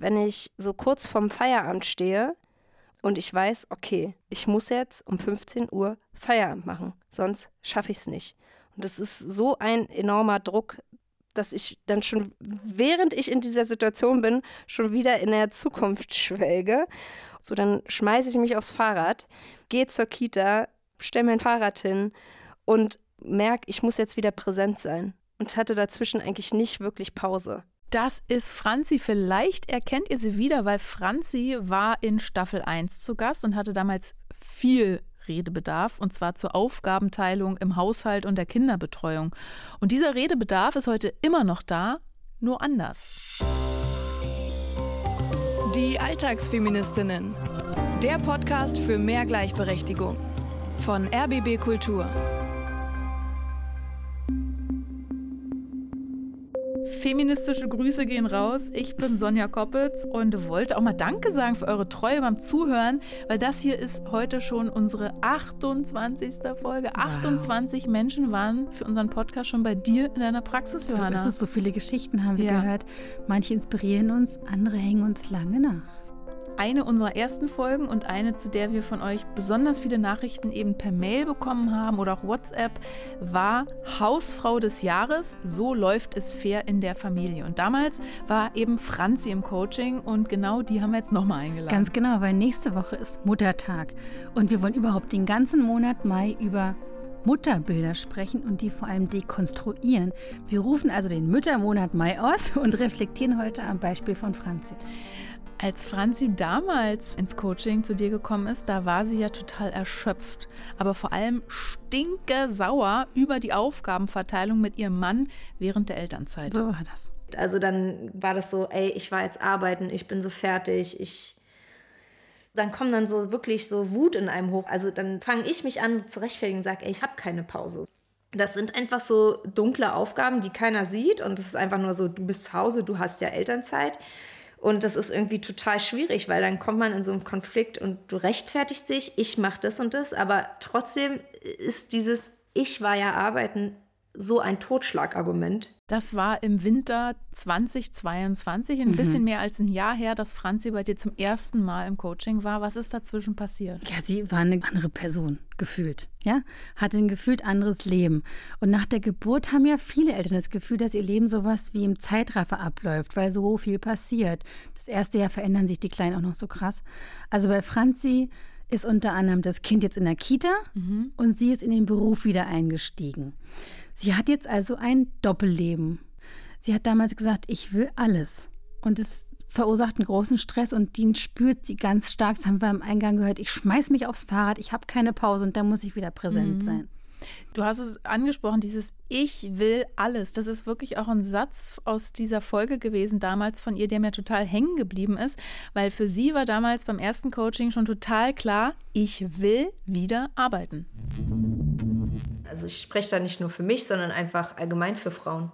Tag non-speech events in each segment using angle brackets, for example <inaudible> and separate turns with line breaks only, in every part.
wenn ich so kurz vorm Feierabend stehe und ich weiß, okay, ich muss jetzt um 15 Uhr Feierabend machen, sonst schaffe ich es nicht. Und das ist so ein enormer Druck, dass ich dann schon, während ich in dieser Situation bin, schon wieder in der Zukunft schwelge. So, dann schmeiße ich mich aufs Fahrrad, gehe zur Kita, stelle mein Fahrrad hin und merke, ich muss jetzt wieder präsent sein. Und hatte dazwischen eigentlich nicht wirklich Pause.
Das ist Franzi. Vielleicht erkennt ihr sie wieder, weil Franzi war in Staffel 1 zu Gast und hatte damals viel Redebedarf, und zwar zur Aufgabenteilung im Haushalt und der Kinderbetreuung. Und dieser Redebedarf ist heute immer noch da, nur anders.
Die Alltagsfeministinnen. Der Podcast für mehr Gleichberechtigung. Von RBB Kultur.
Feministische Grüße gehen raus. Ich bin Sonja Koppitz und wollte auch mal Danke sagen für eure Treue beim Zuhören, weil das hier ist heute schon unsere 28. Folge. Wow. 28 Menschen waren für unseren Podcast schon bei dir in deiner Praxis, Johanna.
So ist es, so viele Geschichten haben wir ja. gehört. Manche inspirieren uns, andere hängen uns lange nach.
Eine unserer ersten Folgen und eine, zu der wir von euch besonders viele Nachrichten eben per Mail bekommen haben oder auch WhatsApp, war Hausfrau des Jahres. So läuft es fair in der Familie. Und damals war eben Franzi im Coaching und genau die haben wir jetzt nochmal eingeladen.
Ganz genau, weil nächste Woche ist Muttertag und wir wollen überhaupt den ganzen Monat Mai über Mutterbilder sprechen und die vor allem dekonstruieren. Wir rufen also den Müttermonat Mai aus und <laughs> reflektieren heute am Beispiel von Franzi.
Als Franzi damals ins Coaching zu dir gekommen ist, da war sie ja total erschöpft, aber vor allem stinke sauer über die Aufgabenverteilung mit ihrem Mann während der Elternzeit.
So war das.
Also dann war das so, ey, ich war jetzt arbeiten, ich bin so fertig, ich dann kommt dann so wirklich so Wut in einem hoch. Also dann fange ich mich an zu rechtfertigen und sage, ey, ich habe keine Pause. Das sind einfach so dunkle Aufgaben, die keiner sieht und es ist einfach nur so, du bist zu Hause, du hast ja Elternzeit. Und das ist irgendwie total schwierig, weil dann kommt man in so einen Konflikt und du rechtfertigst dich, ich mache das und das, aber trotzdem ist dieses Ich war ja arbeiten so ein Totschlagargument.
Das war im Winter 2022, ein mhm. bisschen mehr als ein Jahr her, dass Franzi bei dir zum ersten Mal im Coaching war. Was ist dazwischen passiert?
Ja, sie war eine andere Person, gefühlt. Ja, hatte ein gefühlt anderes Leben. Und nach der Geburt haben ja viele Eltern das Gefühl, dass ihr Leben sowas wie im Zeitraffer abläuft, weil so viel passiert. Das erste Jahr verändern sich die Kleinen auch noch so krass. Also bei Franzi ist unter anderem das Kind jetzt in der Kita mhm. und sie ist in den Beruf wieder eingestiegen. Sie hat jetzt also ein Doppelleben. Sie hat damals gesagt, ich will alles. Und es verursacht einen großen Stress und den spürt sie ganz stark. Das haben wir am Eingang gehört. Ich schmeiß mich aufs Fahrrad, ich habe keine Pause und da muss ich wieder präsent mhm. sein.
Du hast es angesprochen, dieses Ich will alles. Das ist wirklich auch ein Satz aus dieser Folge gewesen damals von ihr, der mir total hängen geblieben ist, weil für sie war damals beim ersten Coaching schon total klar, ich will wieder arbeiten.
Also ich spreche da nicht nur für mich, sondern einfach allgemein für Frauen.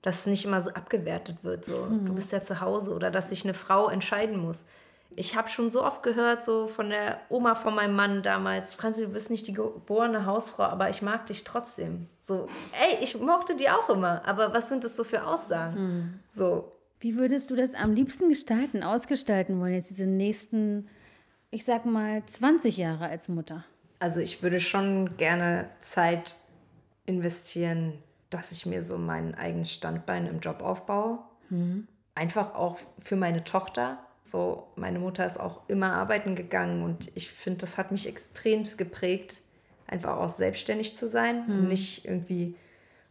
Dass es nicht immer so abgewertet wird, so mhm. du bist ja zu Hause oder dass sich eine Frau entscheiden muss. Ich habe schon so oft gehört, so von der Oma von meinem Mann damals, Franzi, du bist nicht die geborene Hausfrau, aber ich mag dich trotzdem. So, ey, ich mochte die auch immer, aber was sind das so für Aussagen? Mhm. So.
Wie würdest du das am liebsten gestalten, ausgestalten wollen, jetzt diese nächsten, ich sag mal, 20 Jahre als Mutter?
Also ich würde schon gerne Zeit investieren, dass ich mir so mein eigenes Standbein im Job aufbaue. Mhm. Einfach auch für meine Tochter. So, meine Mutter ist auch immer arbeiten gegangen und ich finde, das hat mich extrem geprägt, einfach auch selbstständig zu sein mhm. und nicht irgendwie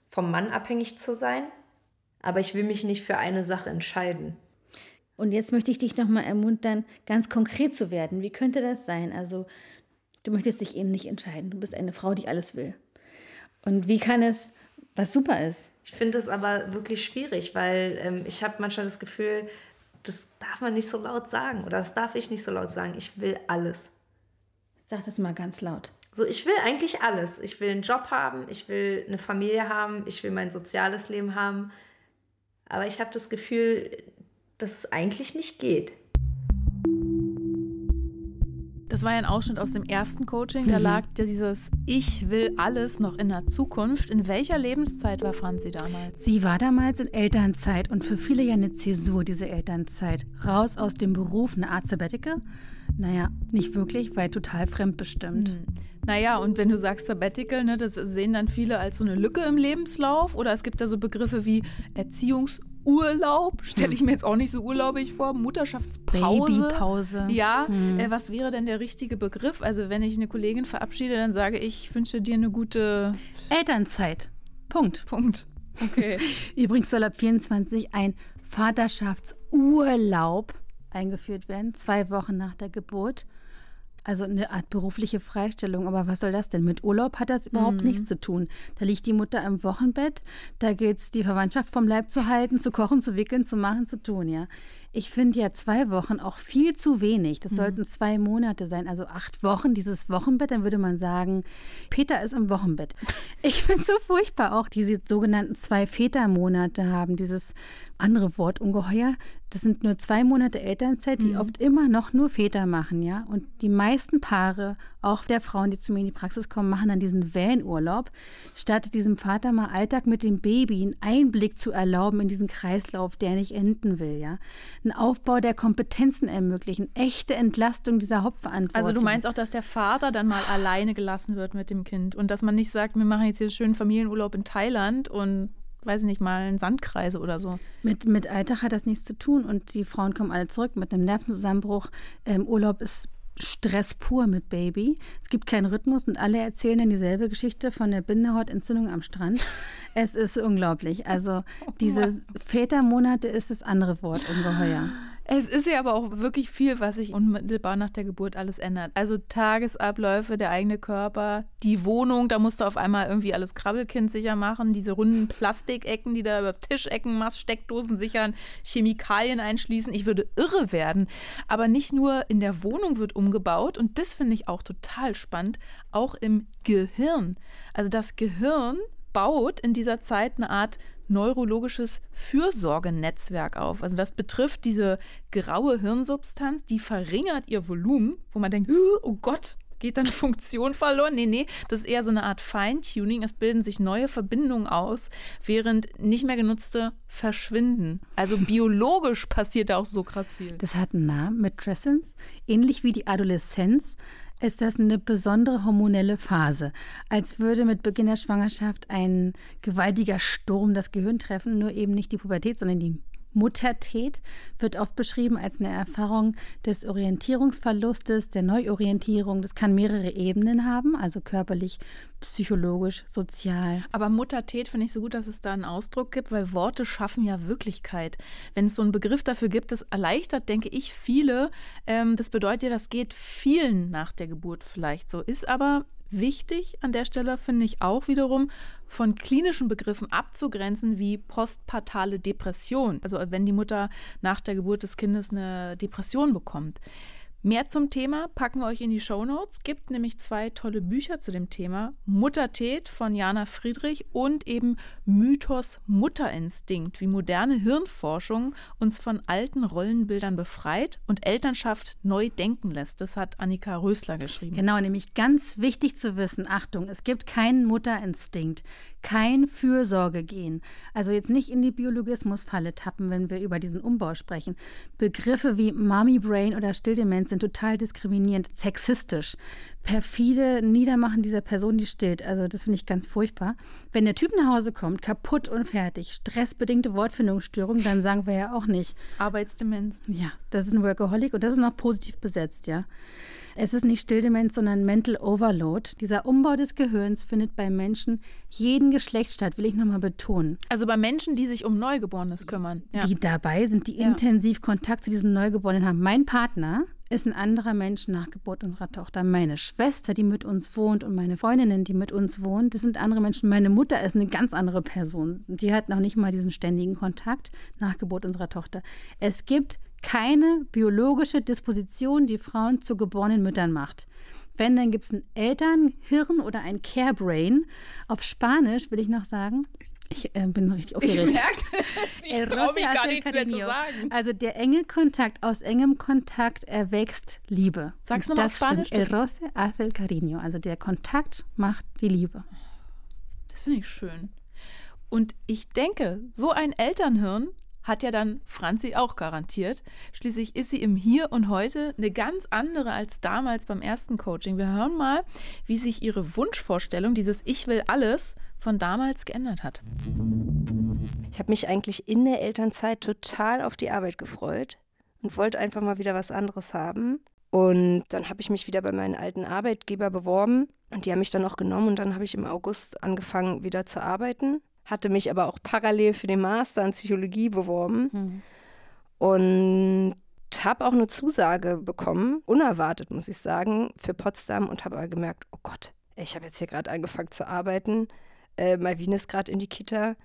vom Mann abhängig zu sein. Aber ich will mich nicht für eine Sache entscheiden.
Und jetzt möchte ich dich nochmal ermuntern, ganz konkret zu werden. Wie könnte das sein? Also Du möchtest dich eben nicht entscheiden. Du bist eine Frau, die alles will. Und wie kann es, was super ist?
Ich finde es aber wirklich schwierig, weil ähm, ich habe manchmal das Gefühl, das darf man nicht so laut sagen oder das darf ich nicht so laut sagen. Ich will alles.
Sag das mal ganz laut.
So, ich will eigentlich alles. Ich will einen Job haben, ich will eine Familie haben, ich will mein soziales Leben haben. Aber ich habe das Gefühl, dass es eigentlich nicht geht.
Das war ja ein Ausschnitt aus dem ersten Coaching. Da mhm. lag dieses Ich will alles noch in der Zukunft. In welcher Lebenszeit war Franzi damals?
Sie war damals in Elternzeit und für viele ja eine Zäsur, diese Elternzeit. Raus aus dem Beruf, eine Art Sabbatical. Naja, nicht wirklich, weil total fremdbestimmt. Hm.
Naja, und wenn du sagst Sabbatical, ne, das sehen dann viele als so eine Lücke im Lebenslauf. Oder es gibt da so Begriffe wie Erziehungsurlaub, stelle ich mir jetzt auch nicht so urlaubig vor, Mutterschaftspause.
Babypause.
Ja, hm. äh, was wäre denn der richtige Begriff? Also wenn ich eine Kollegin verabschiede, dann sage ich, ich wünsche dir eine gute
Elternzeit. Punkt.
Punkt. Okay. <laughs>
Übrigens soll ab 24 ein Vaterschaftsurlaub eingeführt werden, zwei Wochen nach der Geburt. Also eine Art berufliche Freistellung. Aber was soll das denn? Mit Urlaub hat das überhaupt mhm. nichts zu tun. Da liegt die Mutter im Wochenbett, da geht es, die Verwandtschaft vom Leib zu halten, zu kochen, zu wickeln, zu machen, zu tun, ja. Ich finde ja zwei Wochen auch viel zu wenig. Das mhm. sollten zwei Monate sein, also acht Wochen, dieses Wochenbett. Dann würde man sagen, Peter ist im Wochenbett. <laughs> Ich finde es so furchtbar auch, diese sogenannten zwei Vätermonate haben, dieses andere Wort ungeheuer. Das sind nur zwei Monate Elternzeit, die mhm. oft immer noch nur Väter machen, ja. Und die meisten Paare, auch der Frauen, die zu mir in die Praxis kommen, machen dann diesen Van-Urlaub, statt diesem Vater mal Alltag mit dem Baby einen Einblick zu erlauben in diesen Kreislauf, der nicht enden will, ja. Ein Aufbau der Kompetenzen ermöglichen, echte Entlastung dieser Hauptverantwortung.
Also du meinst auch, dass der Vater dann mal alleine gelassen wird mit dem Kind und dass man nicht sagt, wir machen jetzt hier schön Familienurlaub in Thailand und weiß ich nicht mal, einen Sandkreise oder so.
Mit, mit Alltag hat das nichts zu tun und die Frauen kommen alle zurück mit einem Nervenzusammenbruch. Ähm, Urlaub ist Stress pur mit Baby. Es gibt keinen Rhythmus und alle erzählen dann dieselbe Geschichte von der Bindehautentzündung am Strand. Es ist unglaublich. Also diese <laughs> Vätermonate ist das andere Wort ungeheuer.
Es ist ja aber auch wirklich viel, was sich unmittelbar nach der Geburt alles ändert. Also Tagesabläufe, der eigene Körper, die Wohnung, da musst du auf einmal irgendwie alles Krabbelkind sicher machen, diese runden Plastikecken, die da über Tischecken machst, Steckdosen sichern, Chemikalien einschließen. Ich würde irre werden. Aber nicht nur in der Wohnung wird umgebaut und das finde ich auch total spannend, auch im Gehirn. Also das Gehirn baut in dieser Zeit eine Art neurologisches Fürsorgenetzwerk auf. Also das betrifft diese graue Hirnsubstanz, die verringert ihr Volumen, wo man denkt, oh Gott, geht dann <laughs> Funktion verloren? Nee, nee, das ist eher so eine Art Feintuning. Es bilden sich neue Verbindungen aus, während nicht mehr genutzte verschwinden. Also <laughs> biologisch passiert da auch so krass viel.
Das hat einen Namen, Matrescence, ähnlich wie die Adoleszenz ist das eine besondere hormonelle Phase, als würde mit Beginn der Schwangerschaft ein gewaltiger Sturm das Gehirn treffen, nur eben nicht die Pubertät, sondern die Muttertät wird oft beschrieben als eine Erfahrung des Orientierungsverlustes, der Neuorientierung. Das kann mehrere Ebenen haben, also körperlich, psychologisch, sozial.
Aber Muttertät finde ich so gut, dass es da einen Ausdruck gibt, weil Worte schaffen ja Wirklichkeit. Wenn es so einen Begriff dafür gibt, das erleichtert, denke ich, viele. Ähm, das bedeutet ja, das geht vielen nach der Geburt vielleicht so. Ist aber wichtig an der Stelle, finde ich auch wiederum, von klinischen Begriffen abzugrenzen wie postpartale Depression. Also wenn die Mutter nach der Geburt des Kindes eine Depression bekommt. Mehr zum Thema packen wir euch in die Show Notes. Gibt nämlich zwei tolle Bücher zu dem Thema: Muttertät von Jana Friedrich und eben Mythos Mutterinstinkt, wie moderne Hirnforschung uns von alten Rollenbildern befreit und Elternschaft neu denken lässt. Das hat Annika Rösler geschrieben.
Genau, nämlich ganz wichtig zu wissen: Achtung, es gibt keinen Mutterinstinkt kein Fürsorgegehen. Also jetzt nicht in die Biologismusfalle tappen, wenn wir über diesen Umbau sprechen. Begriffe wie Mommy Brain oder Stilldemenz sind total diskriminierend, sexistisch, perfide Niedermachen dieser Person, die stillt. Also das finde ich ganz furchtbar. Wenn der Typ nach Hause kommt, kaputt und fertig, stressbedingte Wortfindungsstörung, dann sagen wir ja auch nicht.
Arbeitsdemenz.
Ja, das ist ein Workaholic und das ist noch positiv besetzt, ja. Es ist nicht Stilldemenz, sondern Mental Overload. Dieser Umbau des Gehirns findet bei Menschen jeden Geschlechts statt, will ich nochmal betonen.
Also bei Menschen, die sich um Neugeborenes kümmern.
Ja. Die dabei sind, die ja. intensiv Kontakt zu diesem Neugeborenen haben. Mein Partner ist ein anderer Mensch nach Geburt unserer Tochter. Meine Schwester, die mit uns wohnt und meine Freundinnen, die mit uns wohnt, das sind andere Menschen. Meine Mutter ist eine ganz andere Person. Die hat noch nicht mal diesen ständigen Kontakt nach Geburt unserer Tochter. Es gibt keine biologische Disposition, die Frauen zu geborenen Müttern macht. Wenn, dann gibt es ein Elternhirn oder ein Care Brain. Auf Spanisch will ich noch sagen, Ich äh, bin richtig aufgeregt.
Ich merke, <laughs> ich
El
gar nichts mehr zu sagen.
Also der enge Kontakt, aus engem Kontakt erwächst Liebe.
Sag's
Und
noch mal auf
Das stimmt.
Spanisch,
El roce hace el cariño. Also der Kontakt macht die Liebe.
Das finde ich schön. Und ich denke, so ein Elternhirn hat ja dann Franzi auch garantiert. Schließlich ist sie im Hier und Heute eine ganz andere als damals beim ersten Coaching. Wir hören mal, wie sich ihre Wunschvorstellung, dieses Ich will alles, von damals geändert hat.
Ich habe mich eigentlich in der Elternzeit total auf die Arbeit gefreut und wollte einfach mal wieder was anderes haben. Und dann habe ich mich wieder bei meinen alten Arbeitgeber beworben und die haben mich dann auch genommen und dann habe ich im August angefangen wieder zu arbeiten, hatte mich aber auch parallel für den Master in Psychologie beworben und habe auch eine Zusage bekommen, unerwartet muss ich sagen, für Potsdam und habe aber gemerkt, oh Gott, ich habe jetzt hier gerade angefangen zu arbeiten, äh, Malvin ist gerade in die Kita,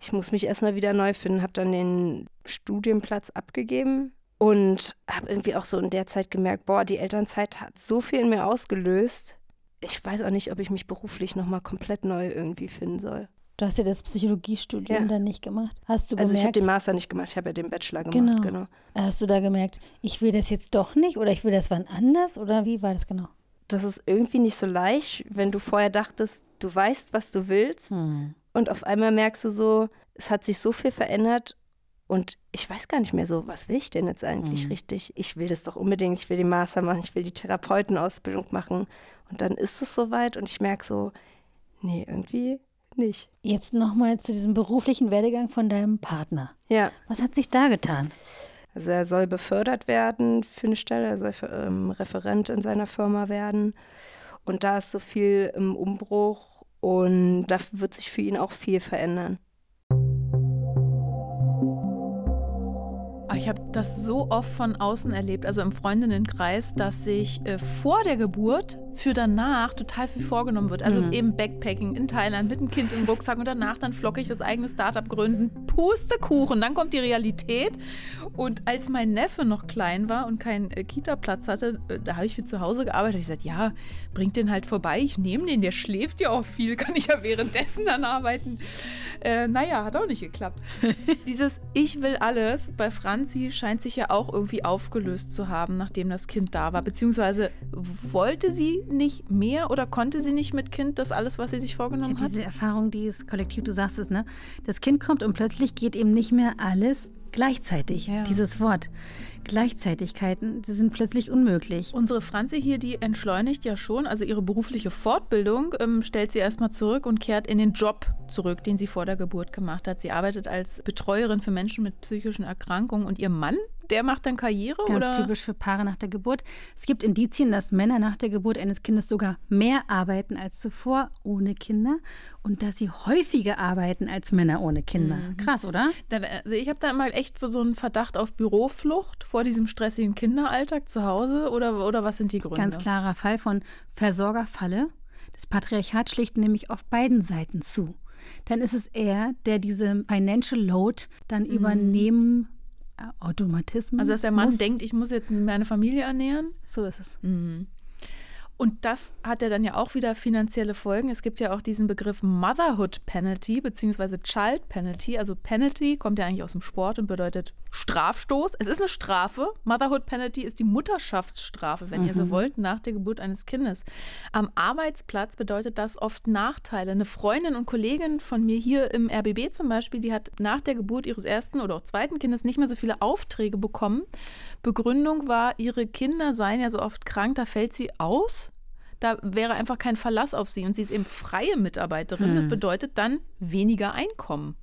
ich muss mich erstmal wieder neu finden, habe dann den Studienplatz abgegeben und habe irgendwie auch so in der Zeit gemerkt, boah, die Elternzeit hat so viel in mir ausgelöst. Ich weiß auch nicht, ob ich mich beruflich nochmal komplett neu irgendwie finden soll.
Du hast ja das Psychologiestudium
Ja.
dann nicht gemacht. Hast du
Also ich habe
gemerkt,
den Master nicht gemacht, ich habe ja den Bachelor gemacht.
Genau.
genau.
hast du da gemerkt, ich will das jetzt doch nicht oder ich will das wann anders oder wie war das genau?
Das ist irgendwie nicht so leicht, wenn du vorher dachtest, du weißt, was du willst und auf einmal merkst du so, es hat sich so viel verändert und ich weiß gar nicht mehr so, was will ich denn jetzt eigentlich richtig? Ich will das doch unbedingt, ich will den Master machen, ich will die Therapeutenausbildung machen und dann ist es soweit und ich merke so, nee, irgendwie nicht.
Jetzt nochmal zu diesem beruflichen Werdegang von deinem Partner.
Ja,
Was hat sich da getan?
also er soll befördert werden für eine Stelle, er soll ähm, Referent in seiner Firma werden und da ist so viel im Umbruch und da wird sich für ihn auch viel verändern.
Ich habe das so oft von außen erlebt, also im Freundinnenkreis, dass sich äh, vor der Geburt für danach total viel vorgenommen wird. Also eben Backpacking in Thailand mit einem Kind im Rucksack und danach dann flockig das eigene Startup gründen. Pustekuchen, dann kommt die Realität. Und als mein Neffe noch klein war und keinen äh, Kita-Platz hatte, äh, da habe ich für zu Hause gearbeitet. Ich gesagt, ja, bringt den halt vorbei, ich nehme den, der schläft ja auch viel, kann ich ja währenddessen dann arbeiten. Äh, naja, hat auch nicht geklappt. <laughs> Dieses Ich will alles bei Franzi scheint sich ja auch irgendwie aufgelöst zu haben, nachdem das Kind da war. Beziehungsweise wollte sie nicht mehr oder konnte sie nicht mit Kind das alles, was sie sich
Ja,
vorgenommen hat?
diese Erfahrung, die ist kollektiv, du sagst es, ne? Das Kind kommt und plötzlich geht eben nicht mehr alles gleichzeitig.
Ja.
Dieses Wort. Gleichzeitigkeiten, die sind plötzlich unmöglich.
Unsere Franzi hier, die entschleunigt ja schon, also ihre berufliche Fortbildung ähm, stellt sie erstmal zurück und kehrt in den Job zurück, den sie vor der Geburt gemacht hat. Sie arbeitet als Betreuerin für Menschen mit psychischen Erkrankungen und ihr Mann, der macht dann Karriere
Ganz
oder?
typisch für Paare nach der Geburt. Es gibt Indizien, dass Männer nach der Geburt eines Kindes sogar mehr arbeiten als zuvor ohne Kinder und dass sie häufiger arbeiten als Männer ohne Kinder.
Mhm.
Krass, oder?
Dann, Also ich habe da immer echt so einen Verdacht auf Büroflucht vor diesem stressigen Kinderalltag zu Hause oder, oder was sind die Gründe?
Ganz klarer Fall von Versorgerfalle. Das Patriarchat schlägt nämlich auf beiden Seiten zu. Dann ist es er, der diese Financial Load dann übernehmen, äh, Automatismen.
Mhm. Also dass der Mann
muss.
denkt, ich muss jetzt meine Familie ernähren.
So ist es.
Und das hat ja dann ja auch wieder finanzielle Folgen. Es gibt ja auch diesen Begriff Motherhood Penalty beziehungsweise Child Penalty. Also Penalty kommt ja eigentlich aus dem Sport und bedeutet Strafstoß. Es ist eine Strafe. Motherhood Penalty ist die Mutterschaftsstrafe, wenn ihr so wollt, nach der Geburt eines Kindes. Am Arbeitsplatz bedeutet das oft Nachteile. Eine Freundin und Kollegin von mir hier im RBB zum Beispiel, die hat nach der Geburt ihres ersten oder auch zweiten Kindes nicht mehr so viele Aufträge bekommen. Begründung war, ihre Kinder seien ja so oft krank, da fällt sie aus. Da wäre einfach kein Verlass auf sie und sie ist eben freie Mitarbeiterin. Das bedeutet dann weniger Einkommen.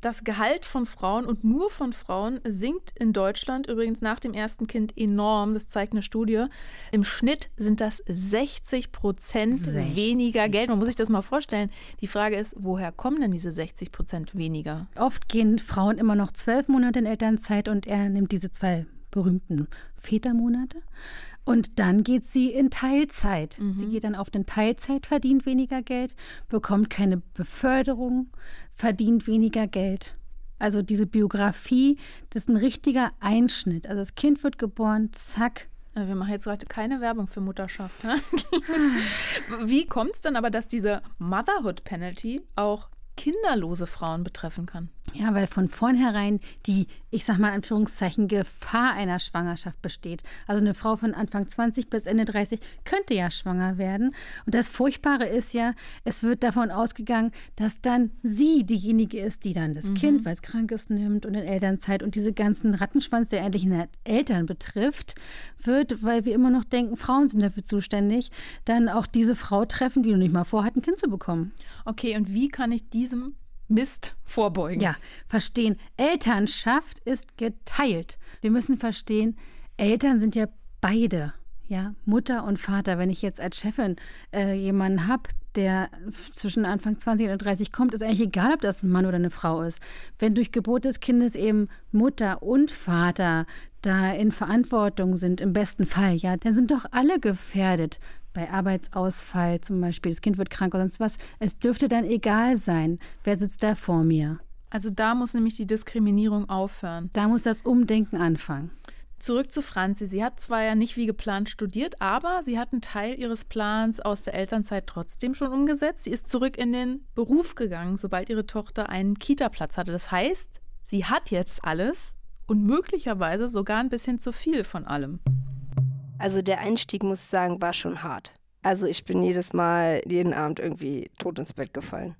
Das Gehalt von Frauen und nur von Frauen sinkt in Deutschland übrigens nach dem ersten Kind enorm. Das zeigt eine Studie. Im Schnitt sind das 60 Prozent
60.
weniger Geld. Man muss sich das mal vorstellen. Die Frage ist, woher kommen denn diese 60 Prozent weniger?
Oft gehen Frauen immer noch zwölf Monate in Elternzeit und er nimmt diese zwei berühmten Vätermonate. Und dann geht sie in Teilzeit. Sie geht dann auf den Teilzeit, verdient weniger Geld, bekommt keine Beförderung, verdient weniger Geld. Also diese Biografie, das ist ein richtiger Einschnitt. Also das Kind wird geboren, zack,
Wir machen jetzt heute keine Werbung für Mutterschaft. Ne? <laughs> Wie kommt es dann aber, dass diese Motherhood Penalty auch kinderlose Frauen betreffen kann.
Ja, weil von vornherein die, ich sag mal in Anführungszeichen, Gefahr einer Schwangerschaft besteht. Also eine Frau von Anfang 20 bis Ende 30 könnte ja schwanger werden. Und das Furchtbare ist ja, es wird davon ausgegangen, dass dann sie diejenige ist, die dann das mhm. Kind, weil es krank ist, nimmt und in Elternzeit und diese ganzen Rattenschwanz, der eigentlich Eltern betrifft, wird, weil wir immer noch denken, Frauen sind dafür zuständig, dann auch diese Frau treffen, die noch nicht mal vorhat, ein Kind zu bekommen.
Okay, und wie kann ich diesem Mist vorbeugen.
Ja, verstehen. Elternschaft ist geteilt. Wir müssen verstehen, Eltern sind ja beide. Ja, Mutter und Vater. Wenn ich jetzt als Chefin äh, jemanden habe, der zwischen Anfang 20 und 30 kommt, ist eigentlich egal, ob das ein Mann oder eine Frau ist. Wenn durch Geburt des Kindes eben Mutter und Vater da in Verantwortung sind, im besten Fall, ja, dann sind doch alle gefährdet bei Arbeitsausfall zum Beispiel, das Kind wird krank oder sonst was, es dürfte dann egal sein, wer sitzt da vor mir.
Also da muss nämlich die Diskriminierung aufhören.
Da muss das Umdenken anfangen.
Zurück zu Franzi. Sie hat zwar ja nicht wie geplant studiert, aber sie hat einen Teil ihres Plans aus der Elternzeit trotzdem schon umgesetzt. Sie ist zurück in den Beruf gegangen, sobald ihre Tochter einen Kita-Platz hatte. Das heißt, sie hat jetzt alles und möglicherweise sogar ein bisschen zu viel von allem.
Also der Einstieg, muss ich sagen, war schon hart. Also ich bin jedes Mal, jeden Abend irgendwie tot ins Bett gefallen.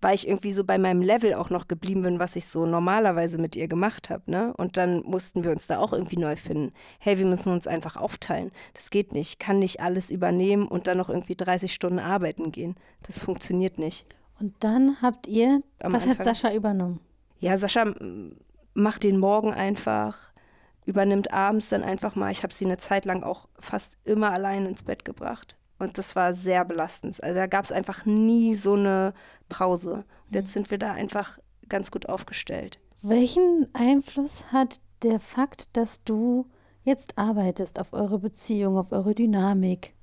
Weil ich irgendwie so bei meinem Level auch noch geblieben bin, was ich so normalerweise mit ihr gemacht habe. Ne? Und dann mussten wir uns da auch irgendwie neu finden. Hey, wir müssen uns einfach aufteilen. Das geht nicht. Ich kann nicht alles übernehmen und dann noch irgendwie 30 Stunden arbeiten gehen. Das funktioniert nicht.
Und dann habt ihr, Am was Anfang, hat Sascha übernommen?
Ja, Sascha macht den Morgen einfach übernimmt abends dann einfach mal. Ich habe sie eine Zeit lang auch fast immer allein ins Bett gebracht. Und das war sehr belastend. Also da gab es einfach nie so eine Pause. Und jetzt sind wir da einfach ganz gut aufgestellt.
Welchen Einfluss hat der Fakt, dass du jetzt arbeitest auf eure Beziehung, auf eure Dynamik?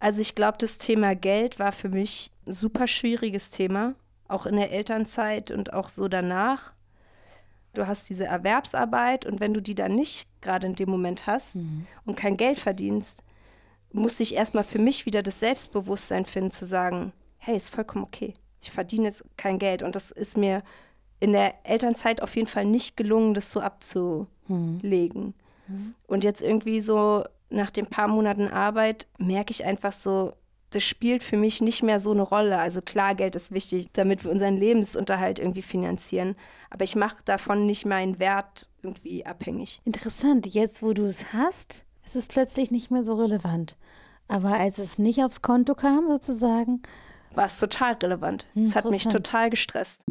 Also ich glaube, das Thema Geld war für mich ein super schwieriges Thema, auch in der Elternzeit und auch so danach du hast diese Erwerbsarbeit und wenn du die dann nicht gerade in dem Moment hast mhm. und kein Geld verdienst, muss ich erstmal für mich wieder das Selbstbewusstsein finden, zu sagen, hey, ist vollkommen okay. Ich verdiene jetzt kein Geld. Und das ist mir in der Elternzeit auf jeden Fall nicht gelungen, das so abzulegen. Mhm. Und jetzt irgendwie so nach den paar Monaten Arbeit merke ich einfach so, das spielt für mich nicht mehr so eine Rolle. Also klar, Geld ist wichtig, damit wir unseren Lebensunterhalt irgendwie finanzieren. Aber ich mache davon nicht meinen Wert irgendwie abhängig.
Interessant, jetzt wo du es hast, ist es plötzlich nicht mehr so relevant. Aber als es nicht aufs Konto kam, sozusagen,
war es total relevant. Es hat mich total gestresst.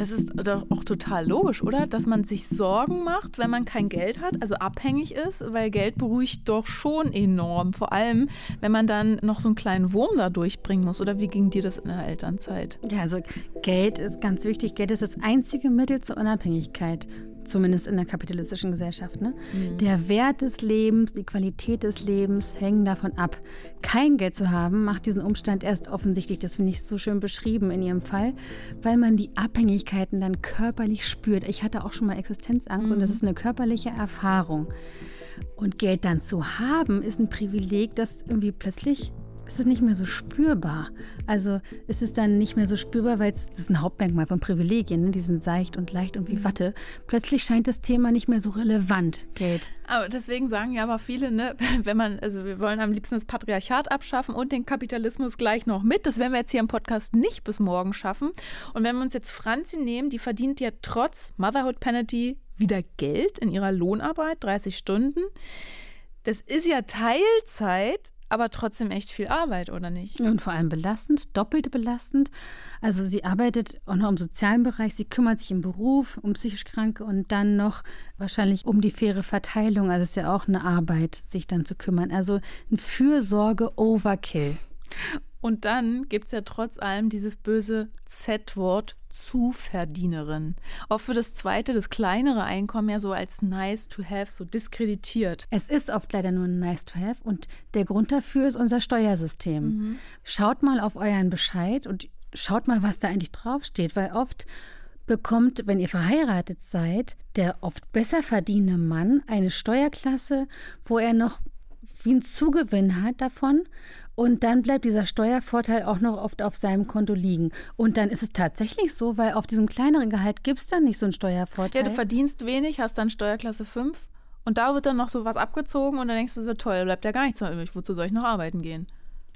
Das ist doch auch total logisch, oder? Dass man sich Sorgen macht, wenn man kein Geld hat, also abhängig ist, weil Geld beruhigt doch schon enorm. Vor allem, wenn man dann noch so einen kleinen Wurm da durchbringen muss. Oder wie ging dir das in der Elternzeit?
Ja, also Geld ist ganz wichtig. Geld ist das einzige Mittel zur Unabhängigkeit zumindest in der kapitalistischen Gesellschaft. Ne? Mhm. Der Wert des Lebens, die Qualität des Lebens hängen davon ab. Kein Geld zu haben, macht diesen Umstand erst offensichtlich, das finde ich so schön beschrieben in Ihrem Fall, weil man die Abhängigkeiten dann körperlich spürt. Ich hatte auch schon mal Existenzangst mhm. und das ist eine körperliche Erfahrung. Und Geld dann zu haben, ist ein Privileg, das irgendwie plötzlich ist es nicht mehr so spürbar. Also ist es dann nicht mehr so spürbar, weil es, das ist ein Hauptmerkmal von Privilegien, ne? die sind seicht und leicht und wie mhm. Watte. Plötzlich scheint das Thema nicht mehr so relevant, Geld.
Aber deswegen sagen ja aber viele, ne, <laughs> wenn man, also wir wollen am liebsten das Patriarchat abschaffen und den Kapitalismus gleich noch mit. Das werden wir jetzt hier im Podcast nicht bis morgen schaffen. Und wenn wir uns jetzt Franzi nehmen, die verdient ja trotz Motherhood Penalty wieder Geld in ihrer Lohnarbeit, 30 Stunden. Das ist ja Teilzeit, aber trotzdem echt viel Arbeit, oder nicht?
Und vor allem belastend, doppelt belastend. Also sie arbeitet auch noch im sozialen Bereich, sie kümmert sich im Beruf um psychisch Kranke und dann noch wahrscheinlich um die faire Verteilung. Also es ist ja auch eine Arbeit, sich dann zu kümmern. Also ein Fürsorge-Overkill.
Und dann gibt es ja trotz allem dieses böse Z-Wort Zuverdienerin. Auch für das zweite, das kleinere Einkommen ja so als nice to have, so diskreditiert.
Es ist oft leider nur ein nice to have und der Grund dafür ist unser Steuersystem. Mhm. Schaut mal auf euren Bescheid und schaut mal, was da eigentlich draufsteht, weil oft bekommt, wenn ihr verheiratet seid, der oft besser verdienende Mann eine Steuerklasse, wo er noch wie einen Zugewinn hat davon Und dann bleibt dieser Steuervorteil auch noch oft auf seinem Konto liegen. Und dann ist es tatsächlich so, weil auf diesem kleineren Gehalt gibt es dann nicht so einen Steuervorteil.
Ja, du verdienst wenig, hast dann Steuerklasse 5 und da wird dann noch so was abgezogen und dann denkst du so, toll, bleibt ja gar nichts mehr übrig. Wozu soll ich noch arbeiten gehen?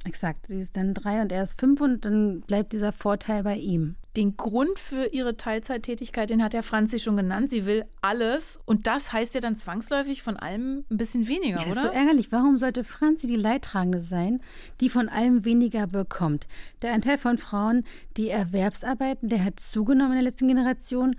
Exakt, sie ist dann drei und er ist fünf und dann bleibt dieser Vorteil bei ihm.
Den Grund für ihre Teilzeittätigkeit, den hat ja Franzi schon genannt. Sie will alles und das heißt ja dann zwangsläufig von allem ein bisschen weniger,
ja, das
oder?
ist so ärgerlich. Warum sollte Franzi die Leidtragende sein, die von allem weniger bekommt? Der Anteil von Frauen, die Erwerbsarbeiten, der hat zugenommen in der letzten Generation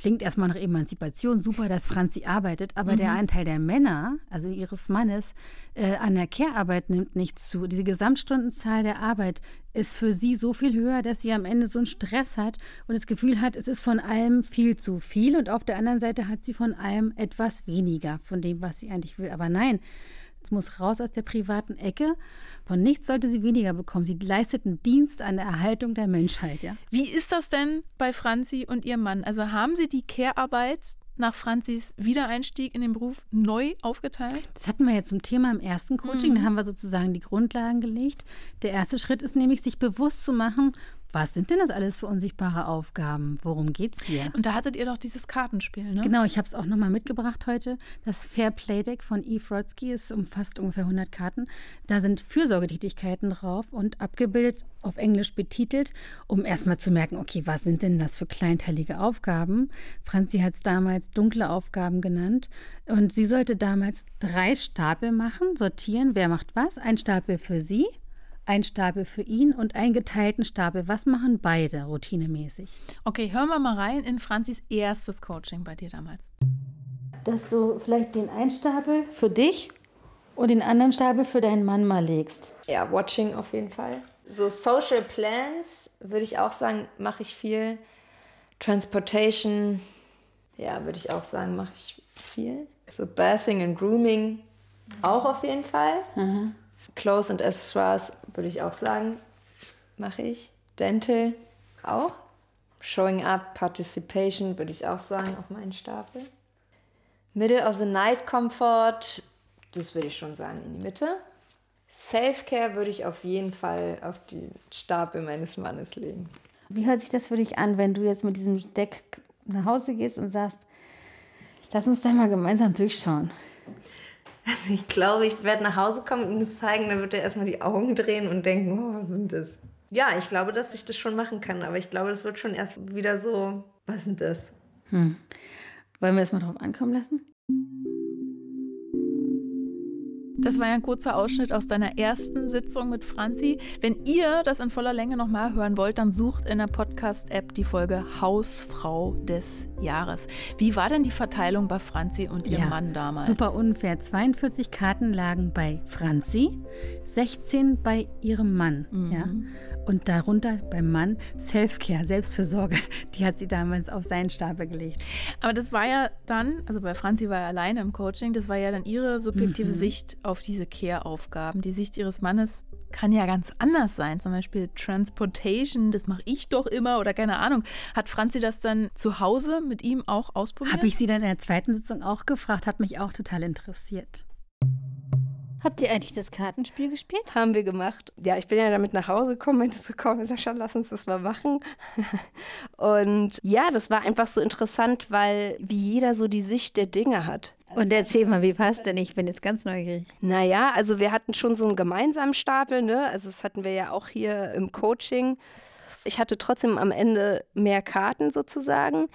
Klingt erstmal nach Emanzipation, super, dass Franzi arbeitet, aber mhm. der Anteil der Männer, also ihres Mannes, äh, an der Care-Arbeit nimmt nichts zu. Diese Gesamtstundenzahl der Arbeit ist für sie so viel höher, dass sie am Ende so einen Stress hat und das Gefühl hat, es ist von allem viel zu viel und auf der anderen Seite hat sie von allem etwas weniger von dem, was sie eigentlich will. Aber nein, es muss raus aus der privaten Ecke. Von nichts sollte sie weniger bekommen. Sie leistet einen Dienst an der Erhaltung der Menschheit. Ja?
Wie ist das denn bei Franzi und ihrem Mann? Also haben sie die Care-Arbeit nach Franzis Wiedereinstieg in den Beruf neu aufgeteilt?
Das hatten wir jetzt zum Thema im ersten Coaching. Mhm. Da haben wir sozusagen die Grundlagen gelegt. Der erste Schritt ist nämlich, sich bewusst zu machen, was sind denn das alles für unsichtbare Aufgaben? Worum geht's hier?
Und da hattet ihr doch dieses Kartenspiel, ne?
Genau, ich habe es auch nochmal mitgebracht heute. Das Fair Play Deck von Eve Rodsky ist umfasst ungefähr 100 Karten. Da sind Fürsorgetätigkeiten drauf und abgebildet, auf Englisch betitelt, um erstmal zu merken, okay, was sind denn das für kleinteilige Aufgaben? Franzi hat es damals dunkle Aufgaben genannt. Und sie sollte damals drei Stapel machen, sortieren, wer macht was. Ein Stapel für sie, ein Stapel für ihn und einen geteilten Stapel. Was machen beide routinemäßig?
Okay, hören wir mal rein in Franzis erstes Coaching bei dir damals.
Dass du vielleicht den einen Stapel für dich und den anderen Stapel für deinen Mann mal legst.
Ja, Watching auf jeden Fall. So Social Plans würde ich auch sagen, mache ich viel. Transportation, ja, würde ich auch sagen, mache ich viel. So Bathing and Grooming auch auf jeden Fall. Mhm. Clothes und Accessoires würde ich auch sagen, mache ich. Dental auch. Showing Up, Participation würde ich auch sagen auf meinen Stapel. Middle of the Night Comfort, das würde ich schon sagen in die Mitte. Self-Care würde ich auf jeden Fall auf die Stapel meines Mannes legen.
Wie hört sich das für dich an, wenn du jetzt mit diesem Deck nach Hause gehst und sagst, lass uns da mal gemeinsam durchschauen?
Also ich glaube, ich werde nach Hause kommen und ihm das zeigen, dann wird er erstmal die Augen drehen und denken, oh, was sind das? Ja, ich glaube, dass ich das schon machen kann, aber ich glaube, das wird schon erst wieder so, was sind das? Hm.
Wollen wir es mal drauf ankommen lassen?
Das war ja ein kurzer Ausschnitt aus deiner ersten Sitzung mit Franzi. Wenn ihr das in voller Länge nochmal hören wollt, dann sucht in der Podcast-App die Folge Hausfrau des Jahres. Wie war denn die Verteilung bei Franzi und ihrem
ja,
Mann damals?
Super unfair. 42 Karten lagen bei Franzi, 16 bei ihrem Mann. Mhm. Ja? Und darunter beim Mann Selfcare, Selbstfürsorge. <laughs> Die hat sie damals auf seinen Stapel gelegt.
Aber das war ja dann, also bei Franzi war er alleine im Coaching, das war ja dann ihre subjektive mhm. Sicht auf diese Care-Aufgaben. Die Sicht ihres Mannes kann ja ganz anders sein. Zum Beispiel Transportation, das mache ich doch immer oder keine Ahnung. Hat Franzi das dann zu Hause mit ihm auch ausprobiert?
Habe ich sie dann in der zweiten Sitzung auch gefragt, hat mich auch total interessiert. Habt ihr eigentlich das Kartenspiel gespielt?
Haben wir gemacht. Ja, ich bin ja damit nach Hause gekommen, meinte so, komm, Sascha, lass uns das mal machen. <laughs> Und ja, das war einfach so interessant, weil wie jeder so die Sicht der Dinge hat.
Und erzähl mal, wie passt denn? Ich bin jetzt ganz neugierig.
Naja, also wir hatten schon so einen gemeinsamen Stapel, ne? Also das hatten wir ja auch hier im Coaching. Ich hatte trotzdem am Ende mehr Karten sozusagen.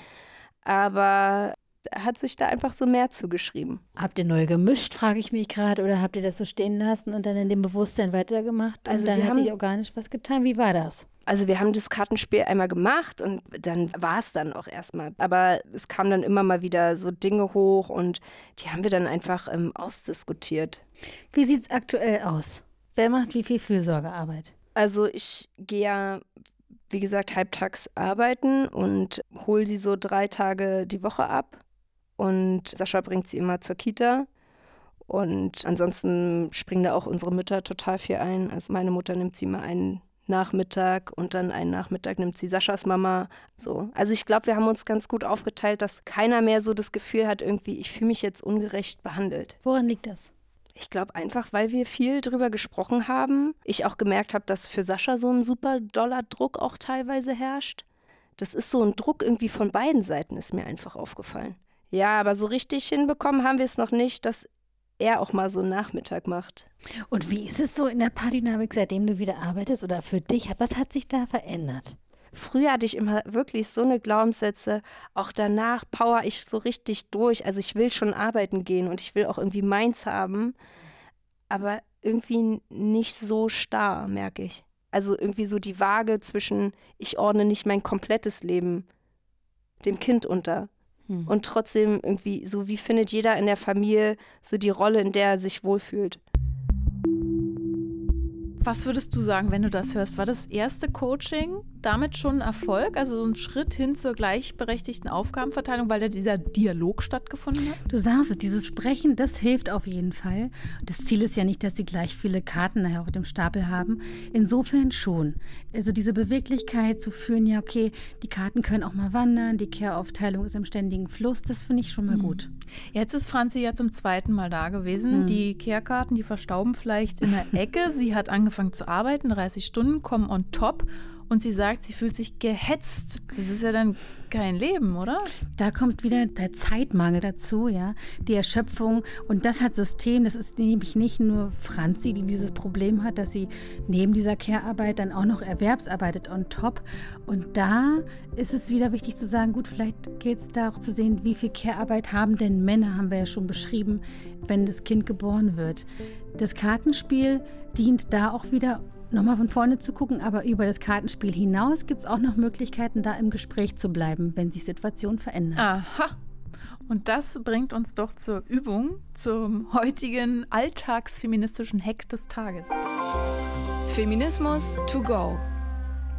Aber hat sich da einfach so mehr zugeschrieben.
Habt ihr neu gemischt, frage ich mich gerade, oder habt ihr das so stehen lassen und dann in dem Bewusstsein weitergemacht? Und also dann hat haben, sich organisch was getan. Wie war das?
Also wir haben das Kartenspiel einmal gemacht und dann war es dann auch erstmal. Aber es kamen dann immer mal wieder so Dinge hoch und die haben wir dann einfach ähm, ausdiskutiert.
Wie sieht es aktuell aus? Wer macht wie viel Fürsorgearbeit?
Also ich gehe ja wie gesagt, halbtags arbeiten und hole sie so drei Tage die Woche ab. Und Sascha bringt sie immer zur Kita. Und ansonsten springen da auch unsere Mütter total viel ein. Also meine Mutter nimmt sie immer einen Nachmittag und dann einen Nachmittag nimmt sie Saschas Mama. So. Also ich glaube, wir haben uns ganz gut aufgeteilt, dass keiner mehr so das Gefühl hat, irgendwie, ich fühle mich jetzt ungerecht behandelt.
Woran liegt das?
Ich glaube einfach, weil wir viel drüber gesprochen haben. Ich auch gemerkt habe, dass für Sascha so ein super doller Druck auch teilweise herrscht. Das ist so ein Druck irgendwie von beiden Seiten, ist mir einfach aufgefallen. Ja, aber so richtig hinbekommen haben wir es noch nicht, dass er auch mal so einen Nachmittag macht.
Und wie ist es so in der Paardynamik, seitdem du wieder arbeitest oder für dich? Was hat sich da verändert?
Früher hatte ich immer wirklich so eine Glaubenssätze. Auch danach power ich so richtig durch. Also ich will schon arbeiten gehen und ich will auch irgendwie meins haben. Aber irgendwie nicht so starr, merke ich. Also irgendwie so die Waage zwischen, ich ordne nicht mein komplettes Leben dem Kind unter. Hm. Und trotzdem irgendwie, so wie findet jeder in der Familie so die Rolle, in der er sich wohlfühlt.
Was würdest du sagen, wenn du das hörst? War das erste Coaching damit schon ein Erfolg? Also so ein Schritt hin zur gleichberechtigten Aufgabenverteilung, weil da dieser Dialog stattgefunden hat?
Du sagst es, dieses Sprechen, das hilft auf jeden Fall. Das Ziel ist ja nicht, dass sie gleich viele Karten nachher auf dem Stapel haben. Insofern schon. Also diese Beweglichkeit zu führen, ja, okay, die Karten können auch mal wandern, die Kehraufteilung ist im ständigen Fluss, das finde ich schon mal mhm. gut.
Jetzt ist Franzi ja zum zweiten Mal da gewesen. Mhm. Die Kehrkarten, die verstauben vielleicht in der <laughs> Ecke. sie hat angefangen zu arbeiten, 30 Stunden kommen on top und sie sagt, sie fühlt sich gehetzt. Das ist ja dann kein Leben, oder?
Da kommt wieder der Zeitmangel dazu, ja, die Erschöpfung und das hat System. Das ist nämlich nicht nur Franzi, die dieses Problem hat, dass sie neben dieser Care-Arbeit dann auch noch erwerbsarbeitet on top. Und da ist es wieder wichtig zu sagen, gut, vielleicht geht es da auch zu sehen, wie viel Care-Arbeit haben denn Männer, haben wir ja schon beschrieben, wenn das Kind geboren wird. Das Kartenspiel dient da auch wieder nochmal von vorne zu gucken, aber über das Kartenspiel hinaus gibt es auch noch Möglichkeiten, da im Gespräch zu bleiben, wenn sich Situationen verändern.
Aha. Und das bringt uns doch zur Übung, zum heutigen alltagsfeministischen Hack des Tages.
Feminismus to go.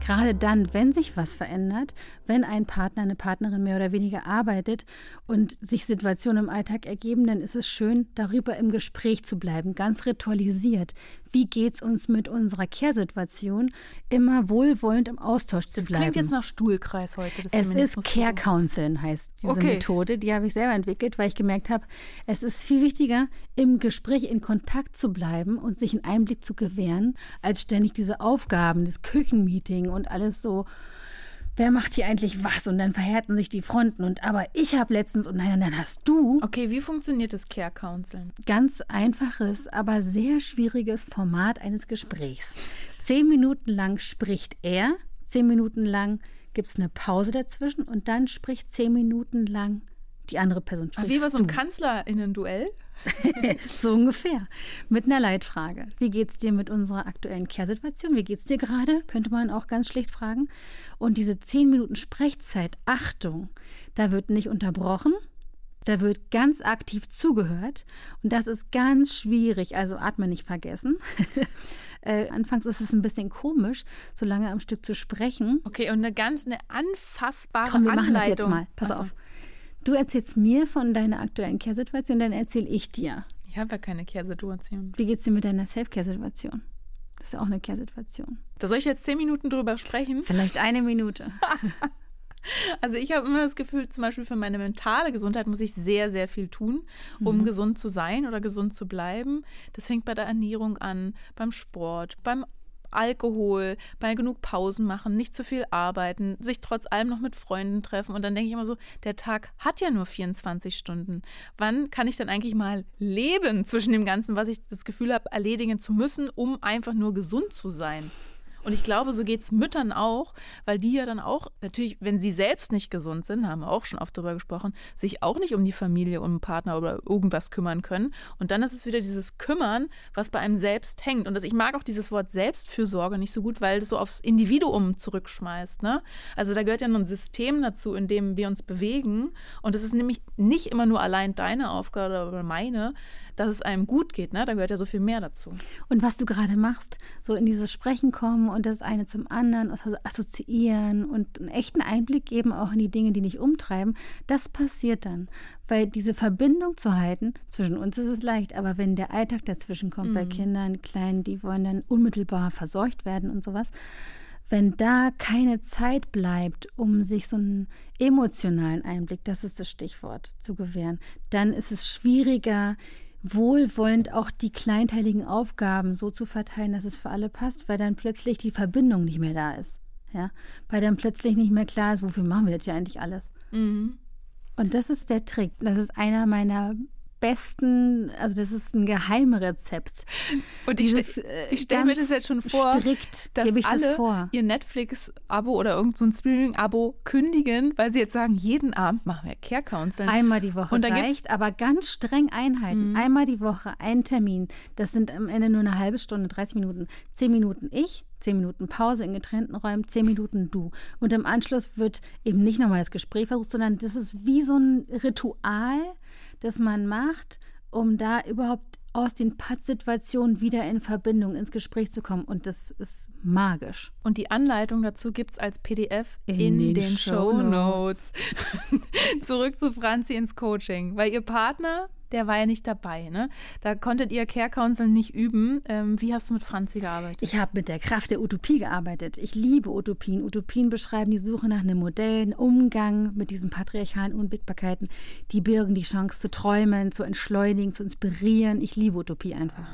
Gerade dann, wenn sich was verändert, wenn ein Partner, eine Partnerin mehr oder weniger arbeitet und sich Situationen im Alltag ergeben, dann ist es schön, darüber im Gespräch zu bleiben, ganz ritualisiert. Wie geht es uns mit unserer Care-Situation? Immer wohlwollend im Austausch zu
das
bleiben.
Das klingt jetzt nach Stuhlkreis heute.
es ist Care Counseling, heißt diese okay. Methode. Die habe ich selber entwickelt, weil ich gemerkt habe, es ist viel wichtiger, im Gespräch in Kontakt zu bleiben und sich einen Einblick zu gewähren, als ständig diese Aufgaben, das Küchenmeeting und alles so wer macht hier eigentlich was? Und dann verhärten sich die Fronten. Und aber ich habe letztens, und nein, nein, dann hast du.
Okay, wie funktioniert das Care Counseling?
Ganz einfaches, aber sehr schwieriges Format eines Gesprächs. Zehn Minuten lang spricht er, zehn Minuten lang gibt es eine Pause dazwischen und dann spricht zehn Minuten lang die andere Person
spricht. Wie bei so einem Kanzlerinnen-Duell? <laughs>
so ungefähr. Mit einer Leitfrage. Wie geht es dir mit unserer aktuellen Kehrsituation? Wie geht es dir gerade? Könnte man auch ganz schlicht fragen. Und diese zehn Minuten Sprechzeit, Achtung, da wird nicht unterbrochen. Da wird ganz aktiv zugehört und das ist ganz schwierig. Also atmen nicht vergessen. <laughs> äh, anfangs ist es ein bisschen komisch, so lange am Stück zu sprechen.
Okay, und eine ganz eine anfassbare
Komm, wir
Anleitung.
machen das jetzt mal. Pass Achso. auf. Du erzählst mir von deiner aktuellen Care-Situation, dann erzähle ich dir.
Ich habe ja keine Care-Situation.
Wie geht es dir mit deiner Self-Care-Situation? Das ist ja auch eine Care-Situation.
Da soll ich jetzt zehn Minuten drüber sprechen?
Vielleicht eine Minute. <laughs>
Also ich habe immer das Gefühl, zum Beispiel für meine mentale Gesundheit muss ich sehr, sehr viel tun, um mhm. gesund zu sein oder gesund zu bleiben. Das fängt bei der Ernährung an, beim Sport, beim Alkohol, bei genug Pausen machen, nicht zu viel arbeiten, sich trotz allem noch mit Freunden treffen. Und dann denke ich immer so, der Tag hat ja nur 24 Stunden. Wann kann ich dann eigentlich mal leben zwischen dem Ganzen, was ich das Gefühl habe, erledigen zu müssen, um einfach nur gesund zu sein? Und ich glaube, so geht es Müttern auch, weil die ja dann auch, natürlich, wenn sie selbst nicht gesund sind, haben wir auch schon oft darüber gesprochen, sich auch nicht um die Familie, um einen Partner oder irgendwas kümmern können. Und dann ist es wieder dieses Kümmern, was bei einem selbst hängt. Und das, ich mag auch dieses Wort Selbstfürsorge nicht so gut, weil das so aufs Individuum zurückschmeißt. Ne? Also da gehört ja nur ein System dazu, in dem wir uns bewegen. Und das ist nämlich nicht immer nur allein deine Aufgabe oder meine, dass es einem gut geht. Ne? Da gehört ja so viel mehr dazu.
Und was du gerade machst, so in dieses Sprechen kommen und das eine zum anderen assoziieren und einen echten Einblick geben auch in die Dinge, die dich umtreiben, das passiert dann. Weil diese Verbindung zu halten, zwischen uns ist es leicht, aber wenn der Alltag dazwischen kommt, mhm. bei Kindern, Kleinen, die wollen dann unmittelbar versorgt werden und sowas, wenn da keine Zeit bleibt, um sich so einen emotionalen Einblick, das ist das Stichwort, zu gewähren, dann ist es schwieriger, wohlwollend auch die kleinteiligen Aufgaben so zu verteilen, dass es für alle passt, weil dann plötzlich die Verbindung nicht mehr da ist. Ja, weil dann plötzlich nicht mehr klar ist, wofür machen wir das ja eigentlich alles. Mhm. Und das ist der Trick. Das ist einer meiner besten, also das ist ein Geheimrezept.
Und ich, Dieses, ste ich stelle mir das jetzt schon vor,
strikt,
dass
ich
alle
das vor.
ihr Netflix-Abo oder irgendein so Streaming-Abo kündigen, weil sie jetzt sagen, jeden Abend machen wir Care Counseling.
Einmal die Woche und dann reicht, aber ganz streng Einheiten. Mhm. Einmal die Woche, ein Termin. Das sind am Ende nur eine halbe Stunde, 30 Minuten. Zehn Minuten ich, zehn Minuten Pause in getrennten Räumen, zehn Minuten du. Und im Anschluss wird eben nicht nochmal das Gespräch versucht, sondern das ist wie so ein Ritual, das man macht, um da überhaupt aus den Pattsituationen wieder in Verbindung ins Gespräch zu kommen. Und das ist magisch.
Und die Anleitung dazu gibt es als PDF in, in den, den Show Notes. <laughs> Zurück zu Franzi ins Coaching, weil ihr Partner der war ja nicht dabei. Ne? Da konntet ihr Care Council nicht üben. Ähm, wie hast du mit Franzi gearbeitet?
Ich habe mit der Kraft der Utopie gearbeitet. Ich liebe Utopien. Utopien beschreiben die Suche nach einem Modell, einen Umgang mit diesen patriarchalen Unwägbarkeiten. Die birgen die Chance zu träumen, zu entschleunigen, zu inspirieren. Ich liebe Utopie einfach.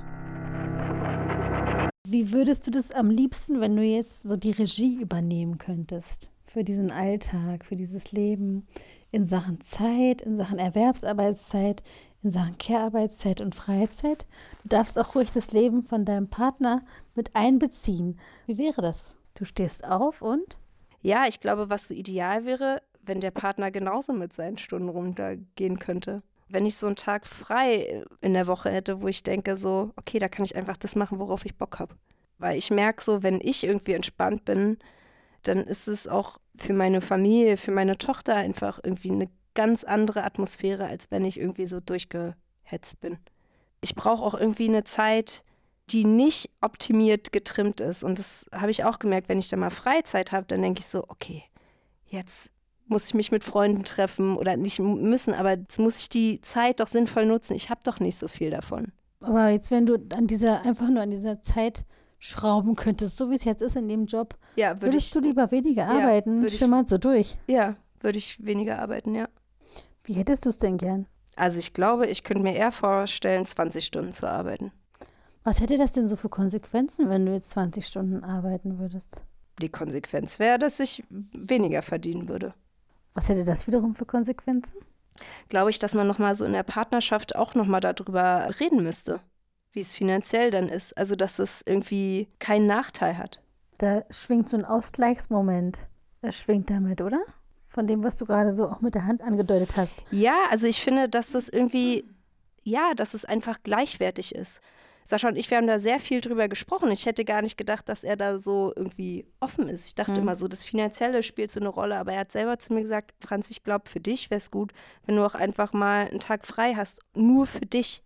Wie würdest du das am liebsten, wenn du jetzt so die Regie übernehmen könntest für diesen Alltag, für dieses Leben in Sachen Zeit, in Sachen Erwerbsarbeitszeit, in Sachen Care-Arbeitszeit und Freizeit. Du darfst auch ruhig das Leben von deinem Partner mit einbeziehen. Wie wäre das? Du stehst auf und?
Ja, ich glaube, was so ideal wäre, wenn der Partner genauso mit seinen Stunden runtergehen könnte. Wenn ich so einen Tag frei in der Woche hätte, wo ich denke, so, okay, da kann ich einfach das machen, worauf ich Bock habe. Weil ich merke so, wenn ich irgendwie entspannt bin, dann ist es auch für meine Familie, für meine Tochter einfach irgendwie eine ganz andere Atmosphäre, als wenn ich irgendwie so durchgehetzt bin. Ich brauche auch irgendwie eine Zeit, die nicht optimiert getrimmt ist. Und das habe ich auch gemerkt, wenn ich da mal Freizeit habe, dann denke ich so, okay, jetzt muss ich mich mit Freunden treffen oder nicht müssen, aber jetzt muss ich die Zeit doch sinnvoll nutzen. Ich habe doch nicht so viel davon.
Aber jetzt, wenn du an dieser, einfach nur an dieser Zeit schrauben könntest, so wie es jetzt ist in dem Job, ja, würd würdest ich, du lieber weniger ja, arbeiten? Schimmert so durch.
Ja, würde ich weniger arbeiten, ja.
Wie hättest du es denn gern?
Also ich glaube, ich könnte mir eher vorstellen, 20 Stunden zu arbeiten.
Was hätte das denn so für Konsequenzen, wenn du jetzt 20 Stunden arbeiten würdest?
Die Konsequenz wäre, dass ich weniger verdienen würde.
Was hätte das wiederum für Konsequenzen?
Glaube ich, dass man nochmal so in der Partnerschaft auch nochmal darüber reden müsste, wie es finanziell dann ist. Also, dass es irgendwie keinen Nachteil hat.
Da schwingt so ein Ausgleichsmoment. Das schwingt damit, oder? Von dem, was du gerade so auch mit der Hand angedeutet hast.
Ja, also ich finde, dass das irgendwie, ja, dass es einfach gleichwertig ist. Sascha und ich, wir haben da sehr viel drüber gesprochen. Ich hätte gar nicht gedacht, dass er da so irgendwie offen ist. Ich dachte mhm. immer so, das Finanzielle spielt so eine Rolle, aber er hat selber zu mir gesagt, Franz, ich glaube, für dich wäre es gut, wenn du auch einfach mal einen Tag frei hast, nur für dich,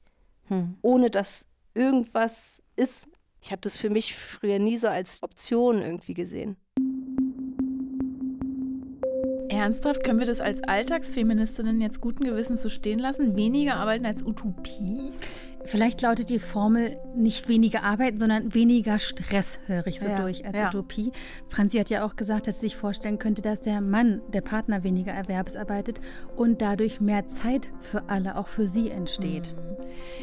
mhm. ohne dass irgendwas ist. Ich habe das für mich früher nie so als Option irgendwie gesehen.
Ernsthaft, können wir das als Alltagsfeministinnen jetzt guten Gewissens so stehen lassen? Weniger arbeiten als Utopie?
Vielleicht lautet die Formel nicht weniger arbeiten, sondern weniger Stress, höre ich so ja, durch als ja. Utopie. Franzi hat ja auch gesagt, dass sie sich vorstellen könnte, dass der Mann, der Partner weniger erwerbsarbeitet und dadurch mehr Zeit für alle, auch für sie entsteht.
Mhm.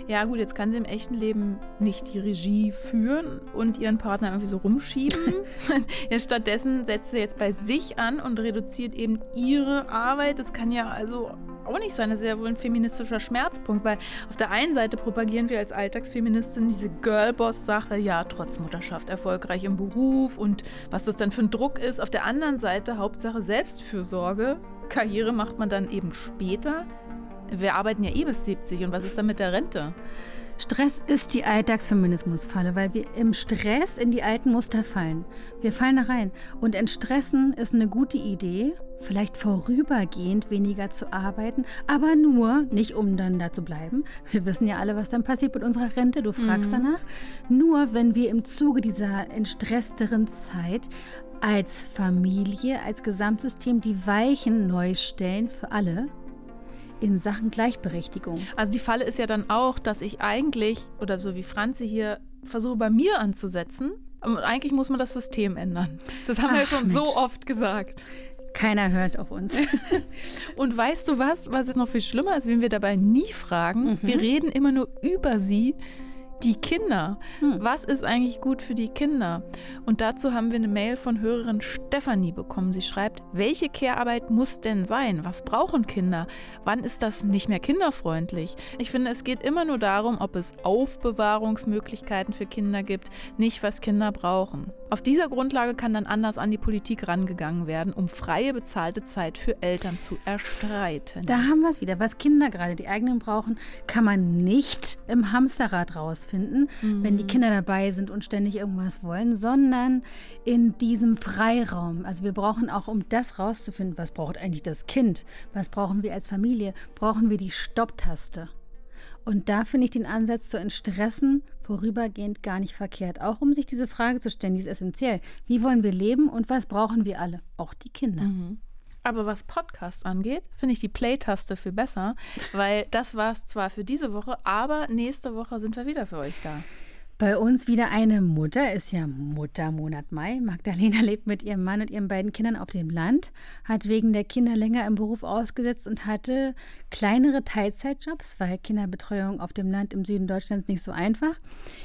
Ja gut, jetzt kann sie im echten Leben nicht die Regie führen und ihren Partner irgendwie so rumschieben. <laughs> ja, stattdessen setzt sie jetzt bei sich an und reduziert eben ihre Arbeit. Das kann ja also auch nicht sein. Das ist ja wohl ein feministischer Schmerzpunkt, weil auf der einen Seite propagieren wir als Alltagsfeministin diese Girlboss-Sache, ja, trotz Mutterschaft erfolgreich im Beruf und was das dann für ein Druck ist. Auf der anderen Seite Hauptsache Selbstfürsorge. Karriere macht man dann eben später. Wir arbeiten ja eh bis 70 und was ist dann mit der Rente?
Stress ist die Alltagsfeminismusfalle, weil wir im Stress in die alten Muster fallen. Wir fallen da rein. Und Entstressen ist eine gute Idee, vielleicht vorübergehend weniger zu arbeiten, aber nur, nicht um dann da zu bleiben. Wir wissen ja alle, was dann passiert mit unserer Rente, du fragst mhm. danach. Nur, wenn wir im Zuge dieser entstressteren Zeit als Familie, als Gesamtsystem die Weichen neu stellen für alle, in Sachen Gleichberechtigung.
Also die Falle ist ja dann auch, dass ich eigentlich, oder so wie Franzi hier, versuche bei mir anzusetzen. Und eigentlich muss man das System ändern. Das haben Ach, wir schon Mensch. so oft gesagt.
Keiner hört auf uns. <laughs>
Und weißt du was, was ist noch viel schlimmer ist, wenn wir dabei nie fragen? Mhm. Wir reden immer nur über sie die Kinder. Hm. Was ist eigentlich gut für die Kinder? Und dazu haben wir eine Mail von Hörerin Stefanie bekommen. Sie schreibt, welche Care-Arbeit muss denn sein? Was brauchen Kinder? Wann ist das nicht mehr kinderfreundlich? Ich finde, es geht immer nur darum, ob es Aufbewahrungsmöglichkeiten für Kinder gibt, nicht was Kinder brauchen. Auf dieser Grundlage kann dann anders an die Politik rangegangen werden, um freie bezahlte Zeit für Eltern zu erstreiten.
Da haben wir es wieder. Was Kinder gerade die eigenen brauchen, kann man nicht im Hamsterrad rausfinden, mhm. wenn die Kinder dabei sind und ständig irgendwas wollen, sondern in diesem Freiraum. Also wir brauchen auch, um das rauszufinden, was braucht eigentlich das Kind, was brauchen wir als Familie, brauchen wir die Stopptaste. Und da finde ich den Ansatz zu entstressen vorübergehend gar nicht verkehrt. Auch um sich diese Frage zu stellen, die ist essentiell. Wie wollen wir leben und was brauchen wir alle? Auch die Kinder. Mhm.
Aber was Podcasts angeht, finde ich die Play-Taste viel besser, weil das war es zwar für diese Woche, aber nächste Woche sind wir wieder für euch da.
Bei uns wieder eine Mutter, ist ja Muttermonat Mai. Magdalena lebt mit ihrem Mann und ihren beiden Kindern auf dem Land, hat wegen der Kinder länger im Beruf ausgesetzt und hatte kleinere Teilzeitjobs, weil Kinderbetreuung auf dem Land im Süden Deutschlands nicht so einfach.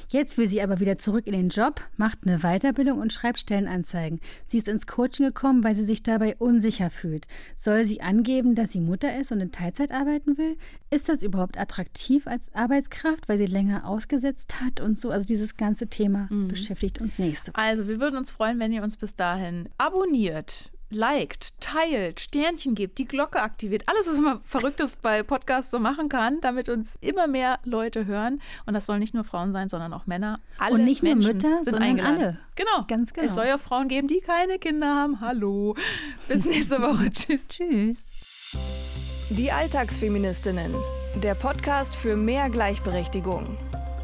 Jetzt will sie aber wieder zurück in den Job, macht eine Weiterbildung und schreibt Stellenanzeigen. Sie ist ins Coaching gekommen, weil sie sich dabei unsicher fühlt. Soll sie angeben, dass sie Mutter ist und in Teilzeit arbeiten will? Ist das überhaupt attraktiv als Arbeitskraft, weil sie länger ausgesetzt hat und so? Also dieses ganze Thema mhm. beschäftigt uns nächste
Woche. Also wir würden uns freuen, wenn ihr uns bis dahin abonniert, liked, teilt, Sternchen gebt, die Glocke aktiviert. Alles, was man Verrücktes bei Podcasts so machen kann, damit uns immer mehr Leute hören. Und das soll nicht nur Frauen sein, sondern auch Männer.
Alle Und nicht Menschen nur Mütter, sind sondern eingeladen. alle.
Genau. Ganz genau. Es soll ja Frauen geben, die keine Kinder haben. Hallo. Bis nächste Woche. <laughs> Tschüss.
Tschüss.
Die Alltagsfeministinnen. Der Podcast für mehr Gleichberechtigung.